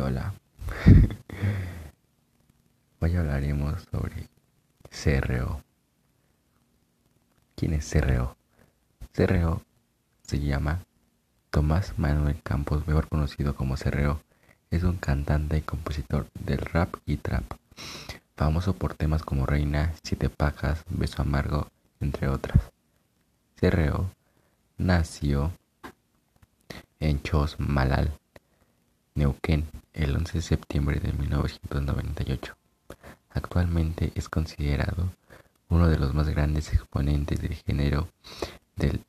hola. Hoy hablaremos sobre CRO. ¿Quién es CRO? CRO se llama Tomás Manuel Campos, mejor conocido como CRO. Es un cantante y compositor del rap y trap, famoso por temas como Reina, Siete Pajas, Beso Amargo, entre otras. CRO nació en Chos Malal, Neuquén, el 11 de septiembre de 1998. Actualmente es considerado uno de los más grandes exponentes del género del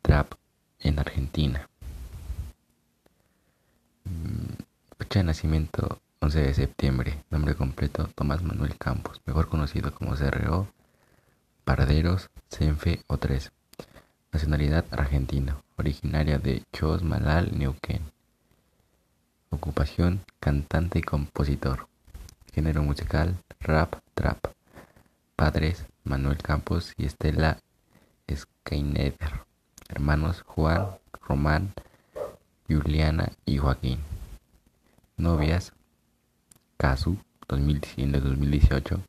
trap en Argentina. Mm, fecha de nacimiento 11 de septiembre, nombre completo Tomás Manuel Campos, mejor conocido como CRO, Parderos, Senfe o 3. Nacionalidad argentina, originaria de Chos Malal, Neuquén. Ocupación, cantante y compositor. Género musical, rap, trap. Padres, Manuel Campos y Estela Skyneder. Hermanos, Juan, Román, Juliana y Joaquín. Novias, Casu, 2018.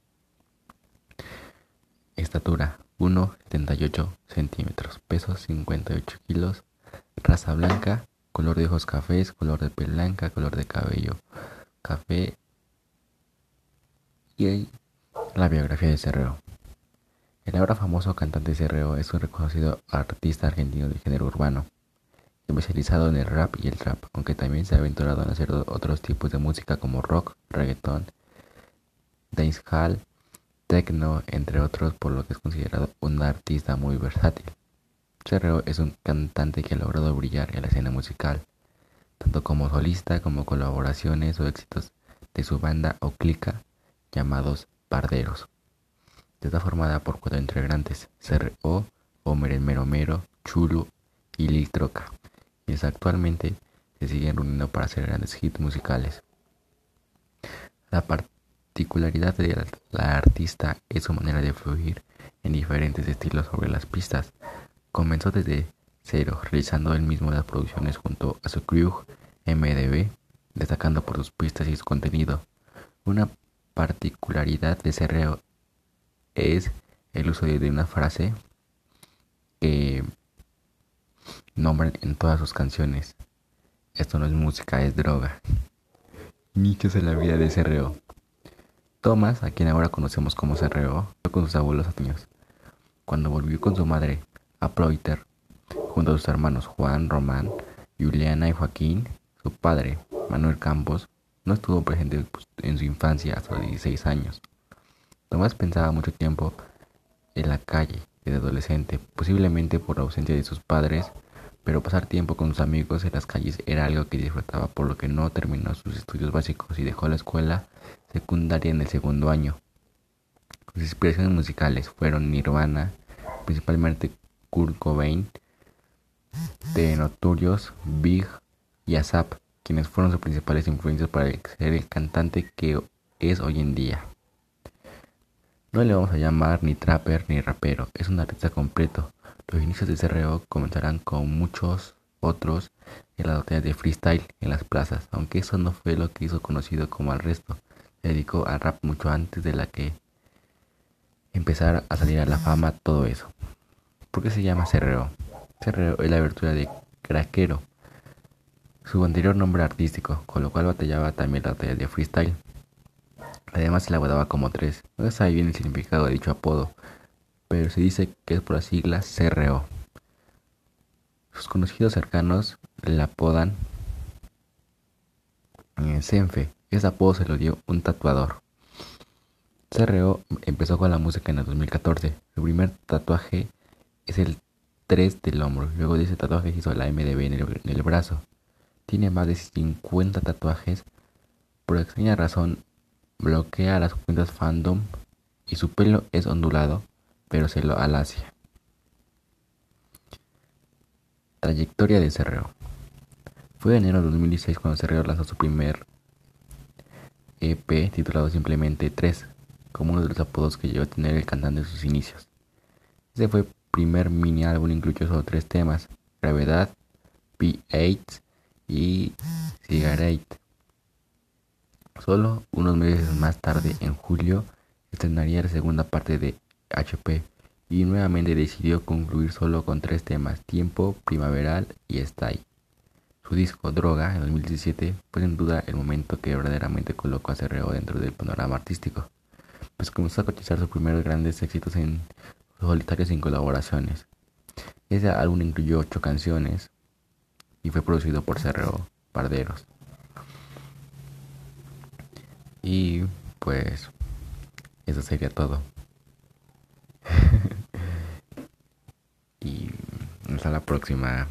Estatura, 1,78 centímetros. Peso, 58 kilos. Raza blanca, color de ojos cafés, color de piel blanca, color de cabello café y la biografía de Cerreo. El ahora famoso cantante Cerreo es un reconocido artista argentino de género urbano, especializado en el rap y el trap, aunque también se ha aventurado en hacer otros tipos de música como rock, reggaeton, dancehall, techno, entre otros, por lo que es considerado un artista muy versátil. Cerreo es un cantante que ha logrado brillar en la escena musical, tanto como solista como colaboraciones o éxitos de su banda o clica llamados Parderos. Está formada por cuatro integrantes, CRO, Homer el Mero Mero, Chulu y Lil Troca, quienes actualmente se siguen reuniendo para hacer grandes hits musicales. La particularidad de la artista es su manera de fluir en diferentes estilos sobre las pistas, Comenzó desde cero, realizando él mismo las producciones junto a su crew MDB, destacando por sus pistas y su contenido. Una particularidad de Cerreo es el uso de una frase que nombran en todas sus canciones. Esto no es música, es droga. Nichos en la vida de Cerreo. Thomas, a quien ahora conocemos como Cerreo, con sus abuelos años. Cuando volvió con su madre a Ploiter, junto a sus hermanos Juan, Román, Juliana y Joaquín. Su padre, Manuel Campos, no estuvo presente pues, en su infancia hasta los 16 años. Tomás pensaba mucho tiempo en la calle desde adolescente, posiblemente por la ausencia de sus padres, pero pasar tiempo con sus amigos en las calles era algo que disfrutaba, por lo que no terminó sus estudios básicos y dejó la escuela secundaria en el segundo año. Sus inspiraciones musicales fueron Nirvana, principalmente Kurt Cobain, de Notorious, Big y ASAP, quienes fueron sus principales influencias para ser el cantante que es hoy en día. No le vamos a llamar ni trapper ni rapero, es un artista completo. Los inicios de CRO comenzarán con muchos otros en las batallas de freestyle en las plazas, aunque eso no fue lo que hizo conocido como al resto. Se dedicó al rap mucho antes de la que empezara a salir a la fama todo eso. ¿Por qué se llama Cerreo? Cerreo es la abertura de craquero, su anterior nombre artístico, con lo cual batallaba también la batalla de freestyle. Además se la guardaba como tres. No se sabe bien el significado de dicho apodo, pero se dice que es por las siglas CRO. Sus conocidos cercanos le apodan Senfe. Ese apodo se lo dio un tatuador. CRO empezó con la música en el 2014. Su primer tatuaje es el 3 del hombro. Luego de ese tatuaje hizo la MDB en el, brazo. Tiene más de 50 tatuajes. Por extraña razón, bloquea las cuentas fandom y su pelo es ondulado, pero se lo alacia. Trayectoria de Cerreo. Fue en enero de 2016 cuando Cerreo lanzó su primer EP titulado simplemente 3, como uno de los apodos que llegó a tener el cantante en sus inicios. Ese fue primer mini álbum incluyó solo tres temas, Gravedad, P8 y Cigarette. Solo unos meses más tarde, en julio, estrenaría la segunda parte de HP y nuevamente decidió concluir solo con tres temas, Tiempo, Primaveral y Stay. Su disco Droga en 2017 fue sin duda el momento que verdaderamente colocó a Cerreo dentro del panorama artístico, pues comenzó a cotizar sus primeros grandes éxitos en solitarios sin colaboraciones. Ese álbum incluyó ocho canciones y fue producido por Cerreo Parderos. Y pues eso sería todo. y hasta la próxima.